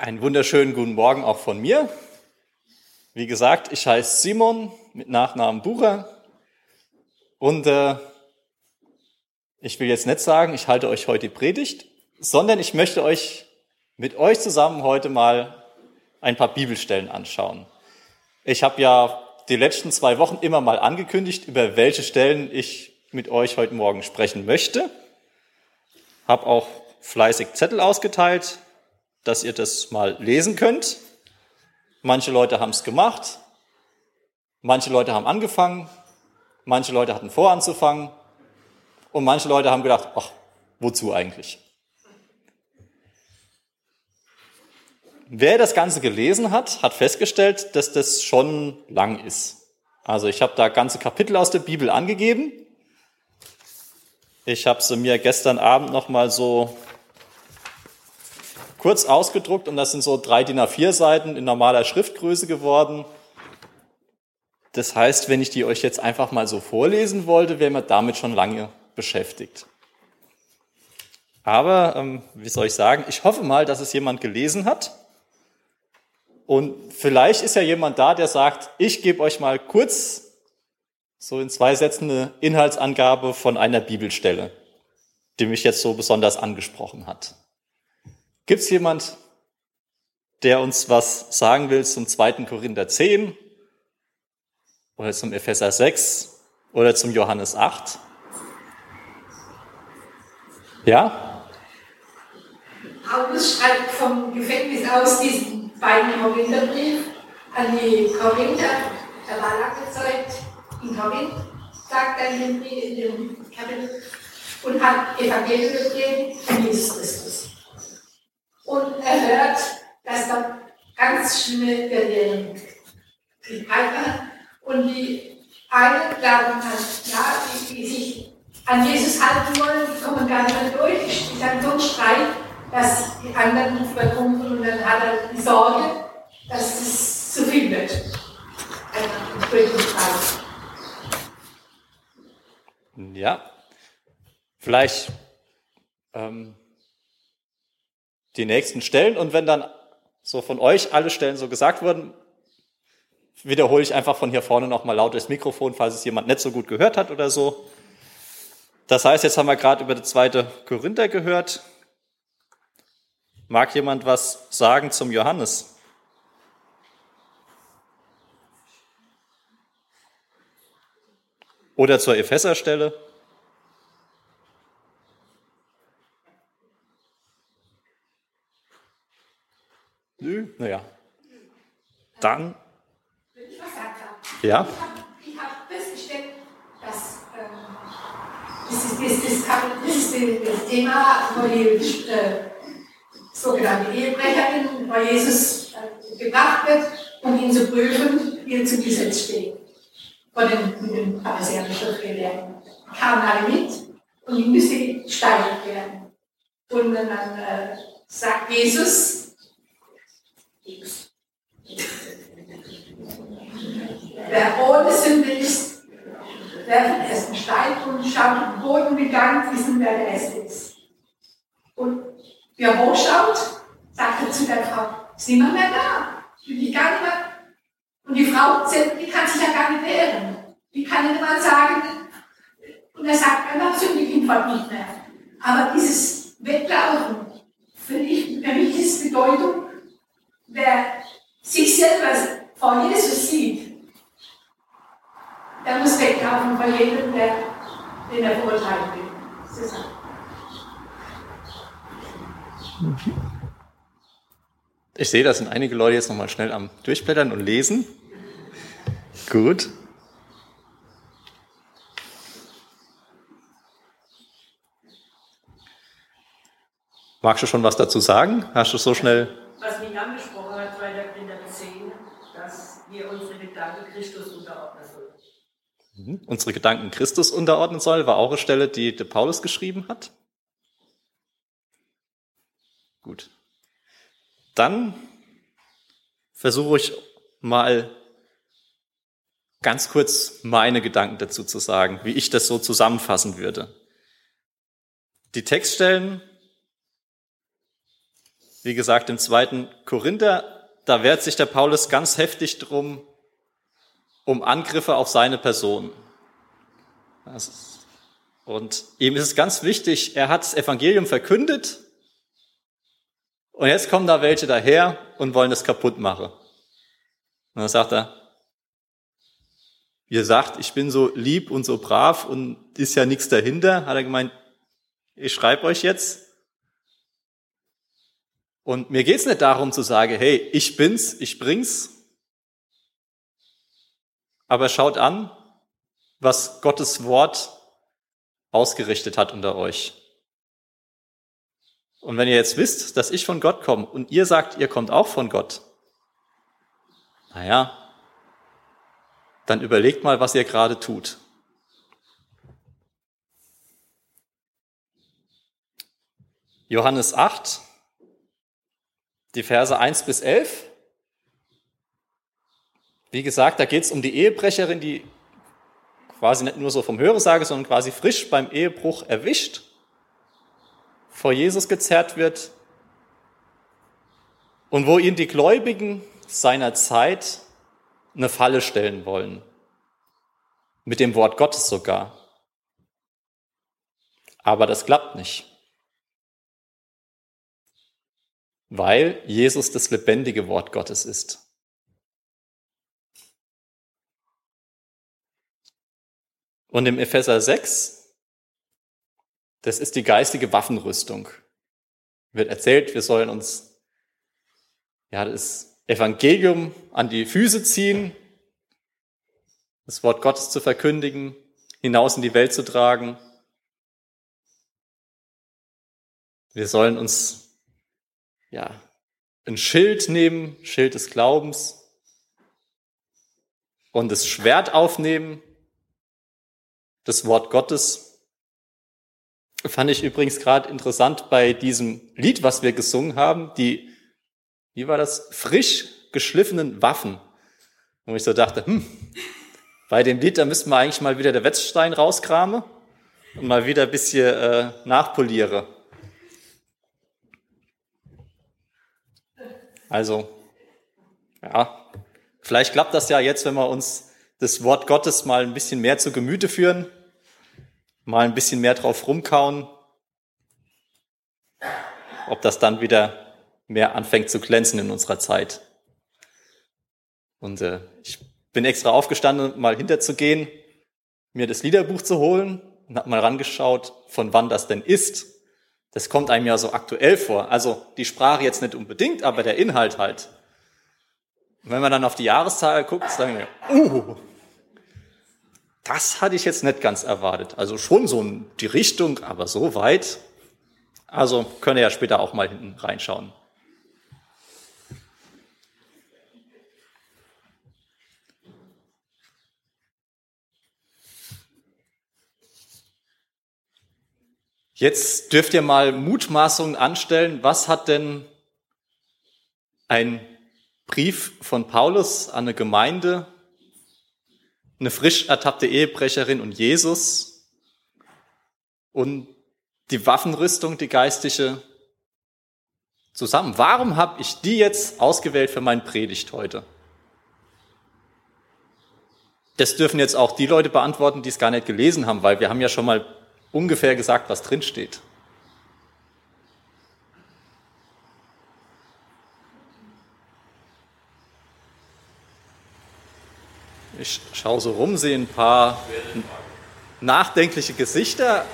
Einen wunderschönen guten Morgen auch von mir. Wie gesagt, ich heiße Simon mit Nachnamen Bucher und äh, ich will jetzt nicht sagen, ich halte euch heute die Predigt, sondern ich möchte euch mit euch zusammen heute mal ein paar Bibelstellen anschauen. Ich habe ja die letzten zwei Wochen immer mal angekündigt, über welche Stellen ich mit euch heute Morgen sprechen möchte. Habe auch fleißig Zettel ausgeteilt, dass ihr das mal lesen könnt. Manche Leute haben es gemacht, manche Leute haben angefangen, manche Leute hatten vor anzufangen und manche Leute haben gedacht, ach, wozu eigentlich? Wer das Ganze gelesen hat, hat festgestellt, dass das schon lang ist. Also ich habe da ganze Kapitel aus der Bibel angegeben. Ich habe sie mir gestern Abend noch mal so kurz ausgedruckt und das sind so drei DIN A4 Seiten in normaler Schriftgröße geworden. Das heißt, wenn ich die euch jetzt einfach mal so vorlesen wollte, wären wir damit schon lange beschäftigt. Aber, ähm, wie soll ich sagen, ich hoffe mal, dass es jemand gelesen hat. Und vielleicht ist ja jemand da, der sagt, ich gebe euch mal kurz so in zwei Sätzen eine Inhaltsangabe von einer Bibelstelle, die mich jetzt so besonders angesprochen hat. Gibt es jemand, der uns was sagen will zum 2. Korinther 10 oder zum Epheser 6 oder zum Johannes 8? Ja? Paulus schreibt vom Gefängnis aus diesen beiden Korintherbrief an die Korinther. Er war lange Zeit in Korinth, sagt er in dem, in dem Kapitel, und hat Evangelium gegeben von Jesus Christus und er hört, dass da ganz schlimme Verlierungen die Piper und die einen glauben an, ja, die, die sich an Jesus halten wollen, die kommen gar nicht mehr durch. Die haben so Streit, dass die anderen nicht mehr und dann hat er die Sorge, dass es zu viel wird. Einfach durch den Streit. Ja, vielleicht ähm, die nächsten Stellen. Und wenn dann so von euch alle Stellen so gesagt wurden, wiederhole ich einfach von hier vorne nochmal laut durchs Mikrofon, falls es jemand nicht so gut gehört hat oder so. Das heißt, jetzt haben wir gerade über die zweite Korinther gehört. Mag jemand was sagen zum Johannes? Oder zur Epheserstelle? Nö, naja. Dann. Wenn ich was sagen darf. Ja. Ich habe hab festgestellt, dass ähm, das, ist, das, ist, das ist das Thema, wo die äh, sogenannte Ehebrecherin bei Jesus äh, gebracht wird, um ihn zu prüfen, wie er zum Gesetz steht. Von den, den pharisäern Schriftgelehrten. Kamen alle mit und die müsste gesteigert werden. Und dann äh, sagt Jesus, Wer ohne Sünde ist, der den ersten Stein und schaut den Boden gegangen, wissen, wer der Erste ist. Und wer hochschaut, sagt er zu der Frau, ist niemand mehr da. Die gar nicht mehr. Und die Frau, die kann sich ja gar nicht wehren. Die kann nicht mal sagen, und er sagt, er macht sündig ihn nicht mehr. Aber dieses Weglaufen, für, ich, für mich ist Bedeutung, wer sich selber vor Jesus sieht, der muss weglaufen vor jedem, der, den er verurteilen will. Ich sehe, da sind einige Leute jetzt nochmal schnell am Durchblättern und lesen. Gut. Magst du schon was dazu sagen? Hast du so schnell was mich angesprochen hat, bei der Kinder 10, dass wir unsere Gedanken Christus unterordnen sollen. Mhm. Unsere Gedanken Christus unterordnen soll, war auch eine Stelle, die der Paulus geschrieben hat. Gut. Dann versuche ich mal ganz kurz meine Gedanken dazu zu sagen, wie ich das so zusammenfassen würde. Die Textstellen wie gesagt, im zweiten Korinther, da wehrt sich der Paulus ganz heftig drum, um Angriffe auf seine Person. Und ihm ist es ganz wichtig, er hat das Evangelium verkündet und jetzt kommen da welche daher und wollen es kaputt machen. Und dann sagt er, ihr sagt, ich bin so lieb und so brav und ist ja nichts dahinter, hat er gemeint, ich schreibe euch jetzt. Und mir geht's nicht darum zu sagen, hey, ich bin's, ich bring's. Aber schaut an, was Gottes Wort ausgerichtet hat unter euch. Und wenn ihr jetzt wisst, dass ich von Gott komme und ihr sagt, ihr kommt auch von Gott, naja, dann überlegt mal, was ihr gerade tut. Johannes 8, die Verse 1 bis 11. Wie gesagt, da geht es um die Ehebrecherin, die quasi nicht nur so vom Höresage, sondern quasi frisch beim Ehebruch erwischt, vor Jesus gezerrt wird und wo ihn die Gläubigen seiner Zeit eine Falle stellen wollen. Mit dem Wort Gottes sogar. Aber das klappt nicht. Weil Jesus das lebendige Wort Gottes ist. Und im Epheser 6, das ist die geistige Waffenrüstung. Wird erzählt, wir sollen uns ja, das Evangelium an die Füße ziehen, das Wort Gottes zu verkündigen, hinaus in die Welt zu tragen. Wir sollen uns ja ein Schild nehmen, Schild des Glaubens und das Schwert aufnehmen, das Wort Gottes. Fand ich übrigens gerade interessant bei diesem Lied, was wir gesungen haben, die wie war das, frisch geschliffenen Waffen. Und ich so dachte, hm, bei dem Lied, da müssten wir eigentlich mal wieder der Wetzstein rauskramen und mal wieder ein bisschen äh, nachpoliere. Also, ja, vielleicht klappt das ja jetzt, wenn wir uns das Wort Gottes mal ein bisschen mehr zu Gemüte führen, mal ein bisschen mehr drauf rumkauen, ob das dann wieder mehr anfängt zu glänzen in unserer Zeit. Und äh, ich bin extra aufgestanden, mal hinterzugehen, mir das Liederbuch zu holen und habe mal rangeschaut, von wann das denn ist. Das kommt einem ja so aktuell vor. Also die Sprache jetzt nicht unbedingt, aber der Inhalt halt. Und wenn man dann auf die Jahreszahl guckt, sagen wir, uh, das hatte ich jetzt nicht ganz erwartet. Also schon so die Richtung, aber so weit. Also könnt ihr ja später auch mal hinten reinschauen. Jetzt dürft ihr mal Mutmaßungen anstellen. Was hat denn ein Brief von Paulus an eine Gemeinde, eine frisch ertappte Ehebrecherin und Jesus und die Waffenrüstung, die geistige, zusammen? Warum habe ich die jetzt ausgewählt für meine Predigt heute? Das dürfen jetzt auch die Leute beantworten, die es gar nicht gelesen haben, weil wir haben ja schon mal ungefähr gesagt, was drin steht. Ich schaue so rum, sehe ein paar nachdenkliche Gesichter.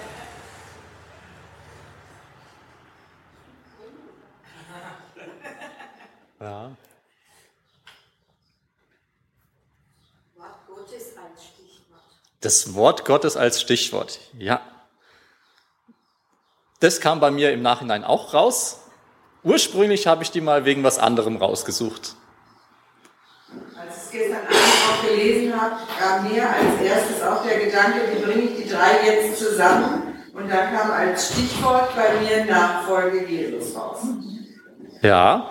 Ja. Das Wort Gottes als Stichwort. Ja, das kam bei mir im Nachhinein auch raus. Ursprünglich habe ich die mal wegen was anderem rausgesucht. Als ich es gestern Abend auch habe, kam mir als erstes auch der Gedanke, wie bringe ich die drei jetzt zusammen? Und da kam als Stichwort bei mir Nachfolge Jesus raus. Ja.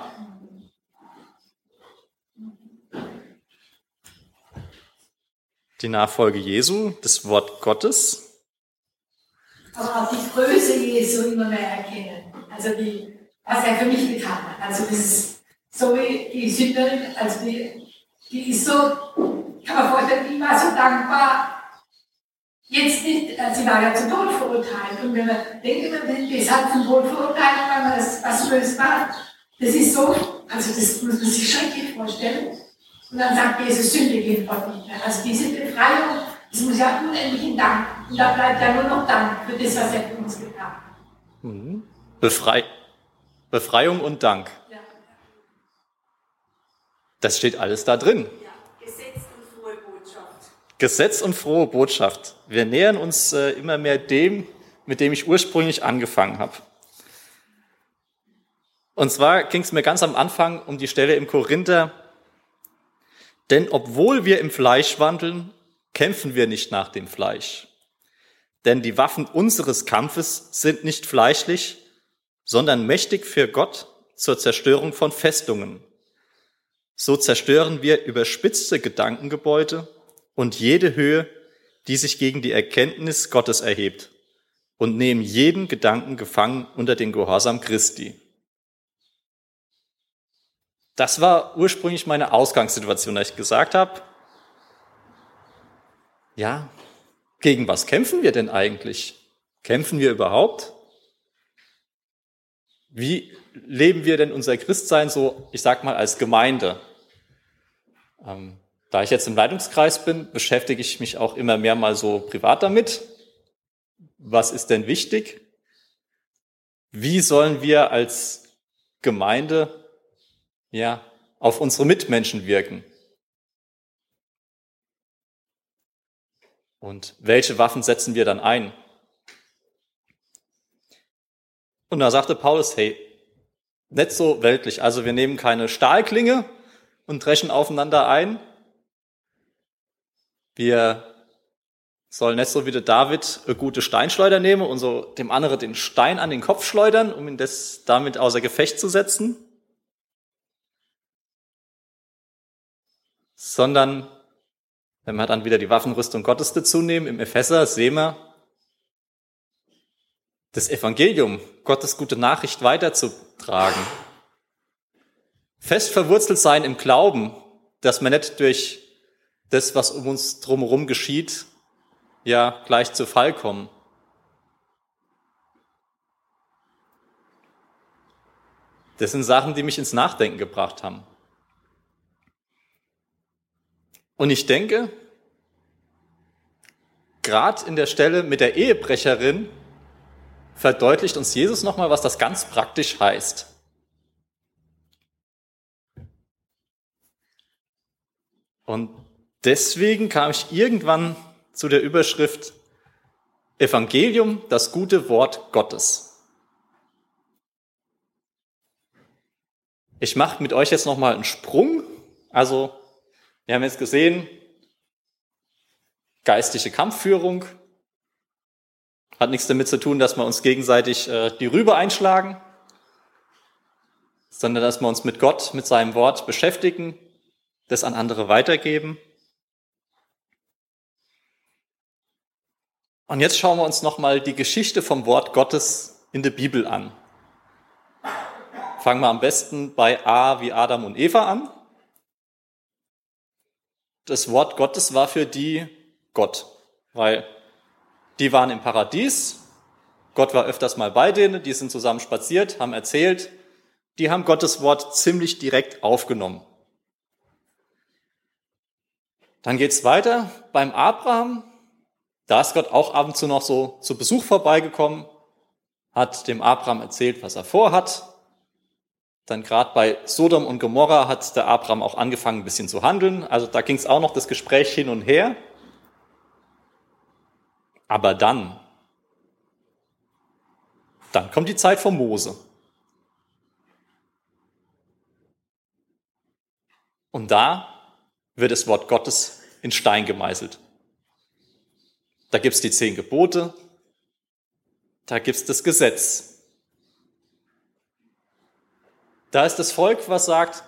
Die Nachfolge Jesu, das Wort Gottes aber auch die Größe Jesu immer mehr erkennen. Also die was er für mich getan hat. Also das ist so wie die Sünderin, also die, die ist so, vorstellen, die war so dankbar, jetzt nicht, äh, sie war ja zum Tod verurteilt. Und wenn man denkt, man halt zum Tod verurteilt, weil man das, was Böses macht, das ist so, also das muss man sich schrecklich vorstellen. Und dann sagt Jesus, Sünde geht Gott nicht mehr. Also diese Befreiung, das muss ja unendlichen Dank. Und da bleibt ja nur noch Dank für das, was er für uns getan hat. Mhm. Befrei Befreiung und Dank. Ja. Das steht alles da drin. Ja. Gesetz. Gesetz und frohe Botschaft. Wir nähern uns äh, immer mehr dem, mit dem ich ursprünglich angefangen habe. Und zwar ging es mir ganz am Anfang um die Stelle im Korinther, denn obwohl wir im Fleisch wandeln, kämpfen wir nicht nach dem Fleisch. Denn die Waffen unseres Kampfes sind nicht fleischlich, sondern mächtig für Gott zur Zerstörung von Festungen. So zerstören wir überspitzte Gedankengebäude und jede Höhe, die sich gegen die Erkenntnis Gottes erhebt und nehmen jeden Gedanken gefangen unter den Gehorsam Christi. Das war ursprünglich meine Ausgangssituation, dass ich gesagt habe, ja, gegen was kämpfen wir denn eigentlich? Kämpfen wir überhaupt? Wie leben wir denn unser Christsein so, ich sag mal, als Gemeinde? Ähm, da ich jetzt im Leitungskreis bin, beschäftige ich mich auch immer mehr mal so privat damit. Was ist denn wichtig? Wie sollen wir als Gemeinde ja, auf unsere Mitmenschen wirken. Und welche Waffen setzen wir dann ein? Und da sagte Paulus, hey, nicht so weltlich. Also wir nehmen keine Stahlklinge und dreschen aufeinander ein. Wir sollen nicht so wie der David eine gute Steinschleuder nehmen und so dem anderen den Stein an den Kopf schleudern, um ihn das damit außer Gefecht zu setzen. sondern wenn wir dann wieder die Waffenrüstung Gottes dazu nehmen, im Epheser sehen wir, das Evangelium, Gottes gute Nachricht weiterzutragen. Fest verwurzelt sein im Glauben, dass man nicht durch das, was um uns drumherum geschieht, ja gleich zu Fall kommen. Das sind Sachen, die mich ins Nachdenken gebracht haben. Und ich denke, gerade in der Stelle mit der Ehebrecherin verdeutlicht uns Jesus nochmal, was das ganz praktisch heißt. Und deswegen kam ich irgendwann zu der Überschrift Evangelium, das gute Wort Gottes. Ich mache mit euch jetzt nochmal einen Sprung. Also wir haben jetzt gesehen, geistige Kampfführung hat nichts damit zu tun, dass wir uns gegenseitig äh, die Rübe einschlagen, sondern dass wir uns mit Gott, mit seinem Wort beschäftigen, das an andere weitergeben. Und jetzt schauen wir uns nochmal die Geschichte vom Wort Gottes in der Bibel an. Fangen wir am besten bei A wie Adam und Eva an das Wort Gottes war für die Gott, weil die waren im Paradies, Gott war öfters mal bei denen, die sind zusammen spaziert, haben erzählt, die haben Gottes Wort ziemlich direkt aufgenommen. Dann geht's weiter beim Abraham. Da ist Gott auch ab und zu noch so zu Besuch vorbeigekommen, hat dem Abraham erzählt, was er vorhat, dann gerade bei Sodom und Gomorra hat der Abraham auch angefangen, ein bisschen zu handeln. Also da ging es auch noch das Gespräch hin und her. Aber dann, dann kommt die Zeit von Mose. Und da wird das Wort Gottes in Stein gemeißelt. Da gibt's die zehn Gebote, da gibt's das Gesetz, da ist das Volk, was sagt,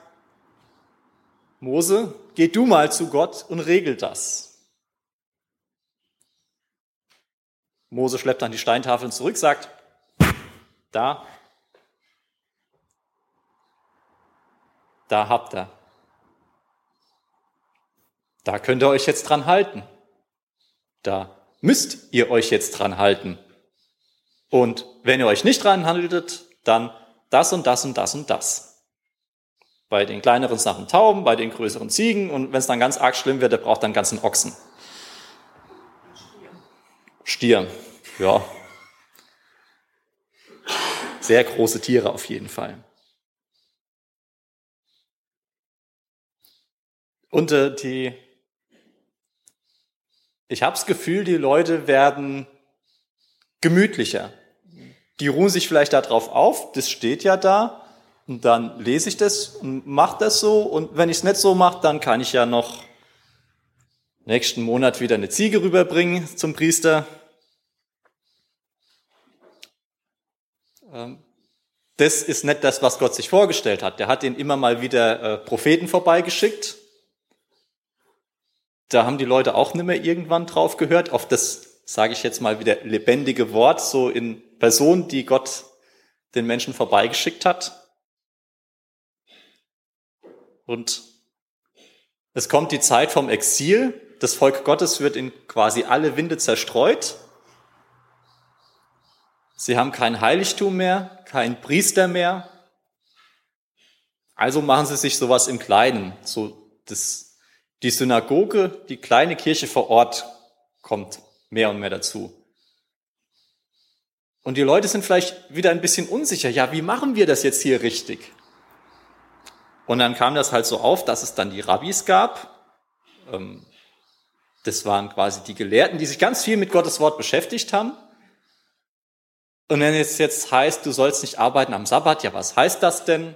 Mose, geh du mal zu Gott und regel das. Mose schleppt dann die Steintafeln zurück, sagt, da, Da habt ihr. Da könnt ihr euch jetzt dran halten. Da müsst ihr euch jetzt dran halten. Und wenn ihr euch nicht dran haltet, dann das und das und das und das. Bei den kleineren Sachen Tauben, bei den größeren Ziegen und wenn es dann ganz arg schlimm wird, der braucht dann ganzen Ochsen. Stier, ja. Sehr große Tiere auf jeden Fall. Und äh, die, ich habe das Gefühl, die Leute werden gemütlicher. Die ruhen sich vielleicht darauf auf, das steht ja da, und dann lese ich das und mache das so. Und wenn ich es nicht so mache, dann kann ich ja noch nächsten Monat wieder eine Ziege rüberbringen zum Priester. Ähm, das ist nicht das, was Gott sich vorgestellt hat. Der hat ihnen immer mal wieder äh, Propheten vorbeigeschickt. Da haben die Leute auch nicht mehr irgendwann drauf gehört, auf das, sage ich jetzt mal wieder, lebendige Wort, so in Person, die Gott den Menschen vorbeigeschickt hat. Und es kommt die Zeit vom Exil. Das Volk Gottes wird in quasi alle Winde zerstreut. Sie haben kein Heiligtum mehr, kein Priester mehr. Also machen sie sich sowas im Kleinen. So das, die Synagoge, die kleine Kirche vor Ort kommt mehr und mehr dazu. Und die Leute sind vielleicht wieder ein bisschen unsicher. Ja, wie machen wir das jetzt hier richtig? Und dann kam das halt so auf, dass es dann die Rabbis gab. Ähm, das waren quasi die Gelehrten, die sich ganz viel mit Gottes Wort beschäftigt haben. Und wenn es jetzt heißt, du sollst nicht arbeiten am Sabbat, ja, was heißt das denn?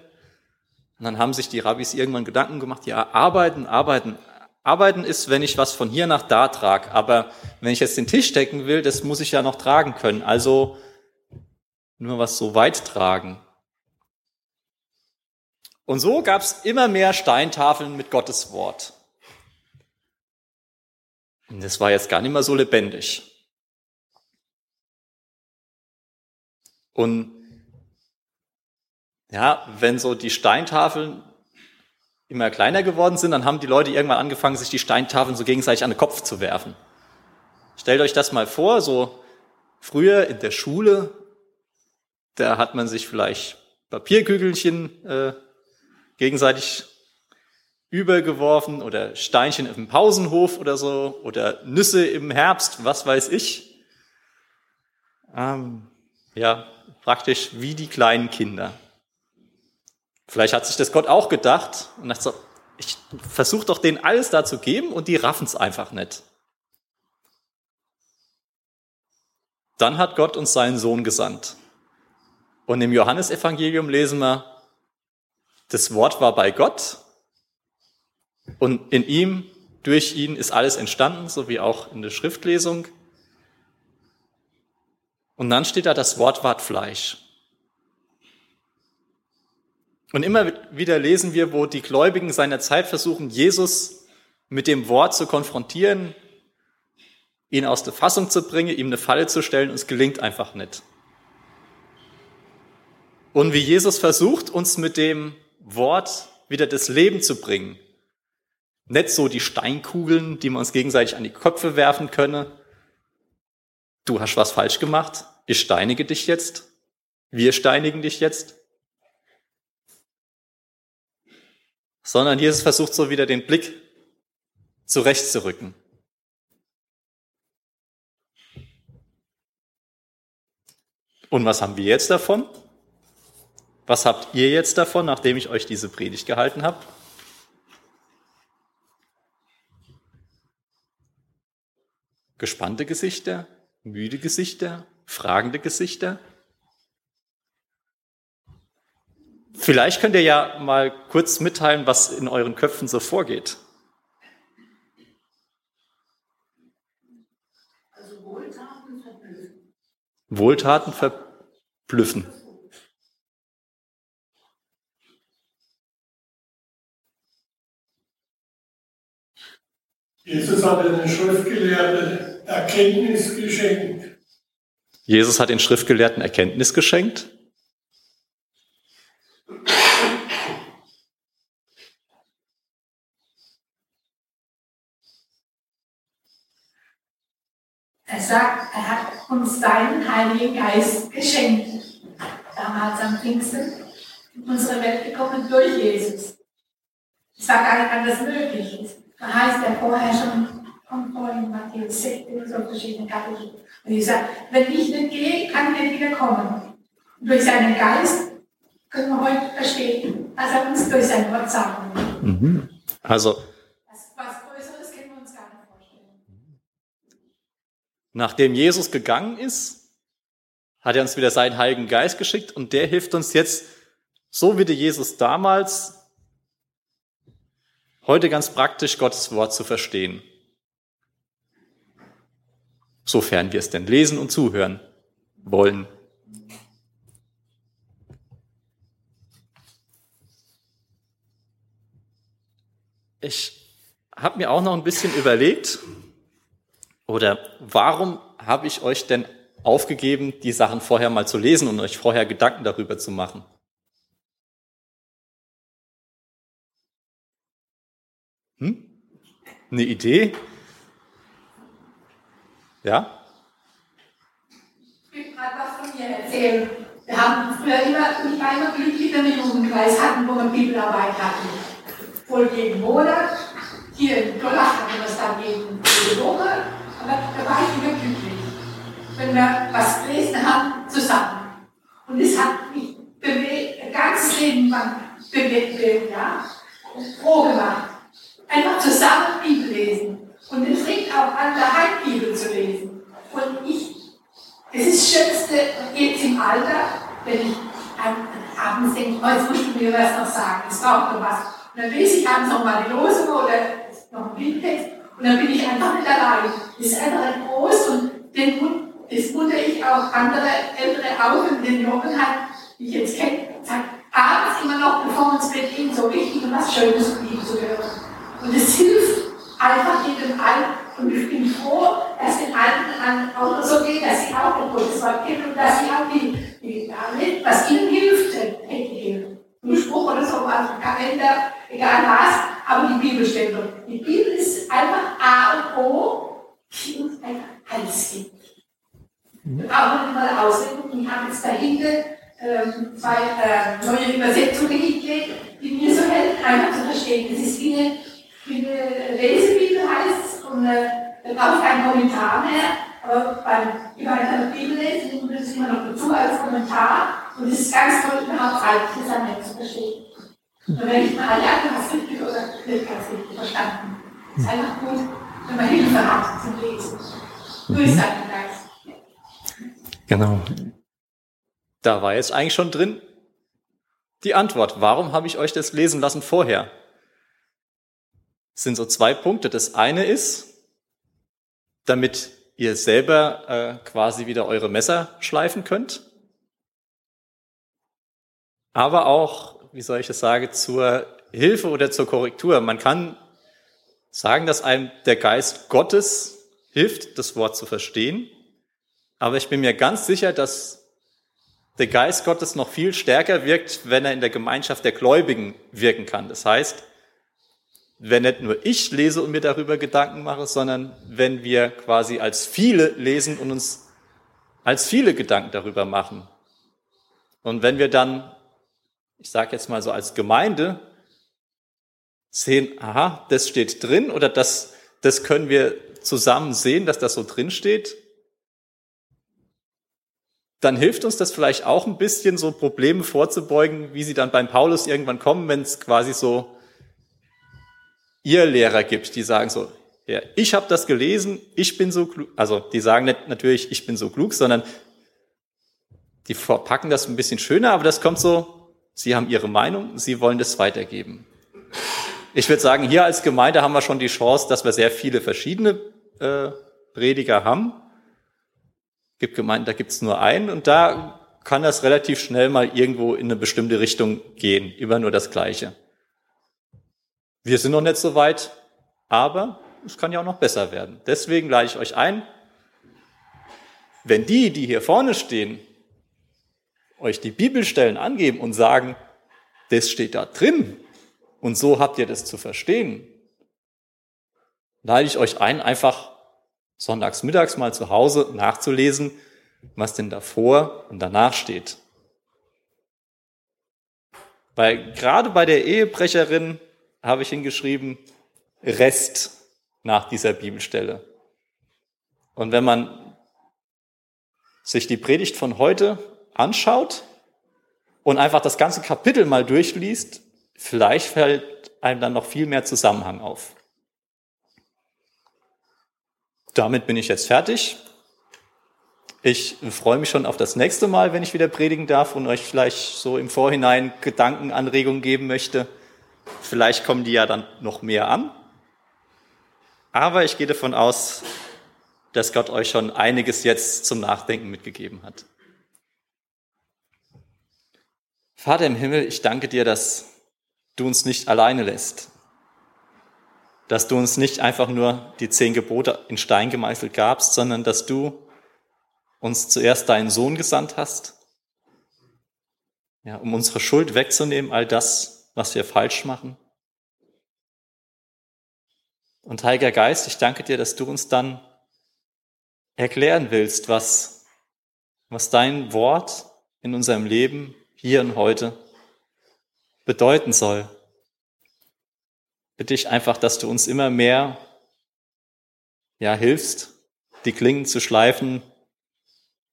Und dann haben sich die Rabbis irgendwann Gedanken gemacht, ja, arbeiten, arbeiten. Arbeiten ist, wenn ich was von hier nach da trage. Aber wenn ich jetzt den Tisch decken will, das muss ich ja noch tragen können. Also nur was so weit tragen. Und so gab es immer mehr Steintafeln mit Gottes Wort. Und das war jetzt gar nicht mehr so lebendig. Und ja, wenn so die Steintafeln immer kleiner geworden sind, dann haben die Leute irgendwann angefangen, sich die Steintafeln so gegenseitig an den Kopf zu werfen. Stellt euch das mal vor, so früher in der Schule, da hat man sich vielleicht Papierkügelchen äh, gegenseitig übergeworfen oder Steinchen im Pausenhof oder so oder Nüsse im Herbst, was weiß ich. Ähm, ja, praktisch wie die kleinen Kinder. Vielleicht hat sich das Gott auch gedacht und dachte so, ich versuche doch denen alles da zu geben und die raffen es einfach nicht. Dann hat Gott uns seinen Sohn gesandt. Und im Johannesevangelium lesen wir, das Wort war bei Gott und in ihm, durch ihn ist alles entstanden, so wie auch in der Schriftlesung. Und dann steht da, das Wort ward Fleisch. Und immer wieder lesen wir, wo die Gläubigen seiner Zeit versuchen, Jesus mit dem Wort zu konfrontieren, ihn aus der Fassung zu bringen, ihm eine Falle zu stellen, und es gelingt einfach nicht. Und wie Jesus versucht, uns mit dem Wort wieder das Leben zu bringen. Nicht so die Steinkugeln, die wir uns gegenseitig an die Köpfe werfen können. Du hast was falsch gemacht. Ich steinige dich jetzt. Wir steinigen dich jetzt. Sondern Jesus versucht so wieder den Blick zurechtzurücken. Und was haben wir jetzt davon? Was habt ihr jetzt davon, nachdem ich euch diese Predigt gehalten habe? Gespannte Gesichter, müde Gesichter, fragende Gesichter? Vielleicht könnt ihr ja mal kurz mitteilen, was in euren Köpfen so vorgeht. Also Wohltaten verblüffen. Wohltaten verblüffen. Jesus hat den Schriftgelehrten Erkenntnis geschenkt. Jesus hat den Schriftgelehrten Erkenntnis geschenkt. Er sagt, er hat uns seinen Heiligen Geist geschenkt, damals am Pfingsten, in unsere Welt gekommen durch Jesus. Es war gar nicht anders möglich. Ist. Da heißt er vorher schon von vorhin, Matthäus 16, und so verschiedene Kapitel. Und ich sage, wenn ich nicht gehe, kann er wieder kommen. Durch seinen Geist können wir heute verstehen, was er uns durch sein Wort sagen will. Mhm. Also, Was, was Größeres können wir uns gar nicht vorstellen. nachdem Jesus gegangen ist, hat er uns wieder seinen Heiligen Geist geschickt und der hilft uns jetzt, so wie der Jesus damals, heute ganz praktisch Gottes Wort zu verstehen. Sofern wir es denn lesen und zuhören wollen. Ich habe mir auch noch ein bisschen überlegt, oder warum habe ich euch denn aufgegeben, die Sachen vorher mal zu lesen und euch vorher Gedanken darüber zu machen? Hm? Eine Idee? Ja? Ich will gerade was von mir erzählen. Wir haben früher immer, ich war immer glücklich, wenn wir Jugendkreis hatten, wo wir Bibelarbeit hatten. Wohl jeden Monat. Hier in Dollach hatten wir es dann jeden, jede Woche. Aber da war ich immer glücklich, wenn wir was gelesen haben, zusammen. Und es hat mich bewegt, ein Leben lang bewegt, ja, und froh gemacht. Einfach zusammen Bibel lesen. Und es fängt auch an, daheim Bibel zu lesen. Und ich das ist das Schönste jetzt im Alter, wenn ich abends denke, heute musst du mir was noch sagen, es braucht noch was. Dann lese ich abends noch mal die Losung oder noch einen Bibeltext und dann bin ich einfach nicht allein. Das ist einfach groß und den, Mut- das mutere ich auch andere ältere auf und den Jungen halt, die ich jetzt kenne, sagt, abends immer noch, bevor wir ins Bett so richtig und was Schönes von ihm zu hören. Und es hilft einfach jedem allen. Und ich bin froh, dass den Alten auch so geht, dass sie auch ein gutes Wort kennen und dass sie auch die, die damit, was ihnen hilft, entwickeln. Ein Spruch oder so, also ein Kalender, egal was, aber die Bibel steht dort. Die Bibel ist einfach A und O, die uns einfach alles gibt. Wir brauchen nicht mal Auslegung. Ich habe jetzt dahinter ähm, zwei äh, neue Übersetzungen hingelegt, die mir so helfen, einfach zu verstehen. Das ist wie eine, wie eine Lesebibel heißt es und äh, da brauche ich keinen Kommentar mehr. Aber beim über Bibel lesen nimmt man das immer noch dazu als Kommentar und es ist ganz toll, überhaupt alles zusammen zu verstehen. Und wenn ich mal, ja, du hast richtig oder nicht ganz richtig verstanden. Es ist einfach gut, wenn man Hilfe hat zum Lesen. Durch seinen Geist. Genau. Da war jetzt eigentlich schon drin die Antwort. Warum habe ich euch das lesen lassen vorher? Es sind so zwei Punkte. Das eine ist, damit ihr selber äh, quasi wieder eure Messer schleifen könnt. Aber auch, wie soll ich das sagen, zur Hilfe oder zur Korrektur. Man kann sagen, dass einem der Geist Gottes hilft, das Wort zu verstehen. Aber ich bin mir ganz sicher, dass der Geist Gottes noch viel stärker wirkt, wenn er in der Gemeinschaft der Gläubigen wirken kann. Das heißt, wenn nicht nur ich lese und mir darüber Gedanken mache, sondern wenn wir quasi als viele lesen und uns als viele Gedanken darüber machen. Und wenn wir dann, ich sage jetzt mal so als Gemeinde, sehen, aha, das steht drin oder das, das können wir zusammen sehen, dass das so drin steht, dann hilft uns das vielleicht auch ein bisschen, so Probleme vorzubeugen, wie sie dann beim Paulus irgendwann kommen, wenn es quasi so ihr Lehrer gibt, die sagen so, ja, ich habe das gelesen, ich bin so klug, also die sagen nicht natürlich, ich bin so klug, sondern die verpacken das ein bisschen schöner, aber das kommt so, sie haben ihre Meinung, sie wollen das weitergeben. Ich würde sagen, hier als Gemeinde haben wir schon die Chance, dass wir sehr viele verschiedene äh, Prediger haben gibt Gemeinden, da gibt's nur einen und da kann das relativ schnell mal irgendwo in eine bestimmte Richtung gehen, immer nur das Gleiche. Wir sind noch nicht so weit, aber es kann ja auch noch besser werden. Deswegen lade ich euch ein, wenn die, die hier vorne stehen, euch die Bibelstellen angeben und sagen, das steht da drin und so habt ihr das zu verstehen, lade ich euch ein, einfach sonntags mittags mal zu Hause nachzulesen, was denn davor und danach steht. Weil gerade bei der Ehebrecherin habe ich hingeschrieben, Rest nach dieser Bibelstelle. Und wenn man sich die Predigt von heute anschaut und einfach das ganze Kapitel mal durchliest, vielleicht fällt einem dann noch viel mehr Zusammenhang auf. Damit bin ich jetzt fertig. Ich freue mich schon auf das nächste Mal, wenn ich wieder predigen darf und euch vielleicht so im Vorhinein Gedankenanregungen geben möchte. Vielleicht kommen die ja dann noch mehr an. Aber ich gehe davon aus, dass Gott euch schon einiges jetzt zum Nachdenken mitgegeben hat. Vater im Himmel, ich danke dir, dass du uns nicht alleine lässt, dass du uns nicht einfach nur die zehn Gebote in Stein gemeißelt gabst, sondern dass du uns zuerst deinen Sohn gesandt hast, ja, um unsere Schuld wegzunehmen, all das, was wir falsch machen. Und Heiliger Geist, ich danke dir, dass du uns dann erklären willst, was, was dein Wort in unserem Leben hier und heute bedeuten soll. Bitte ich einfach, dass du uns immer mehr ja, hilfst, die Klingen zu schleifen,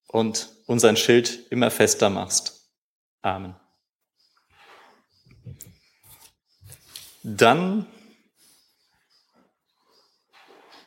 und unseren Schild immer fester machst. Amen. Dann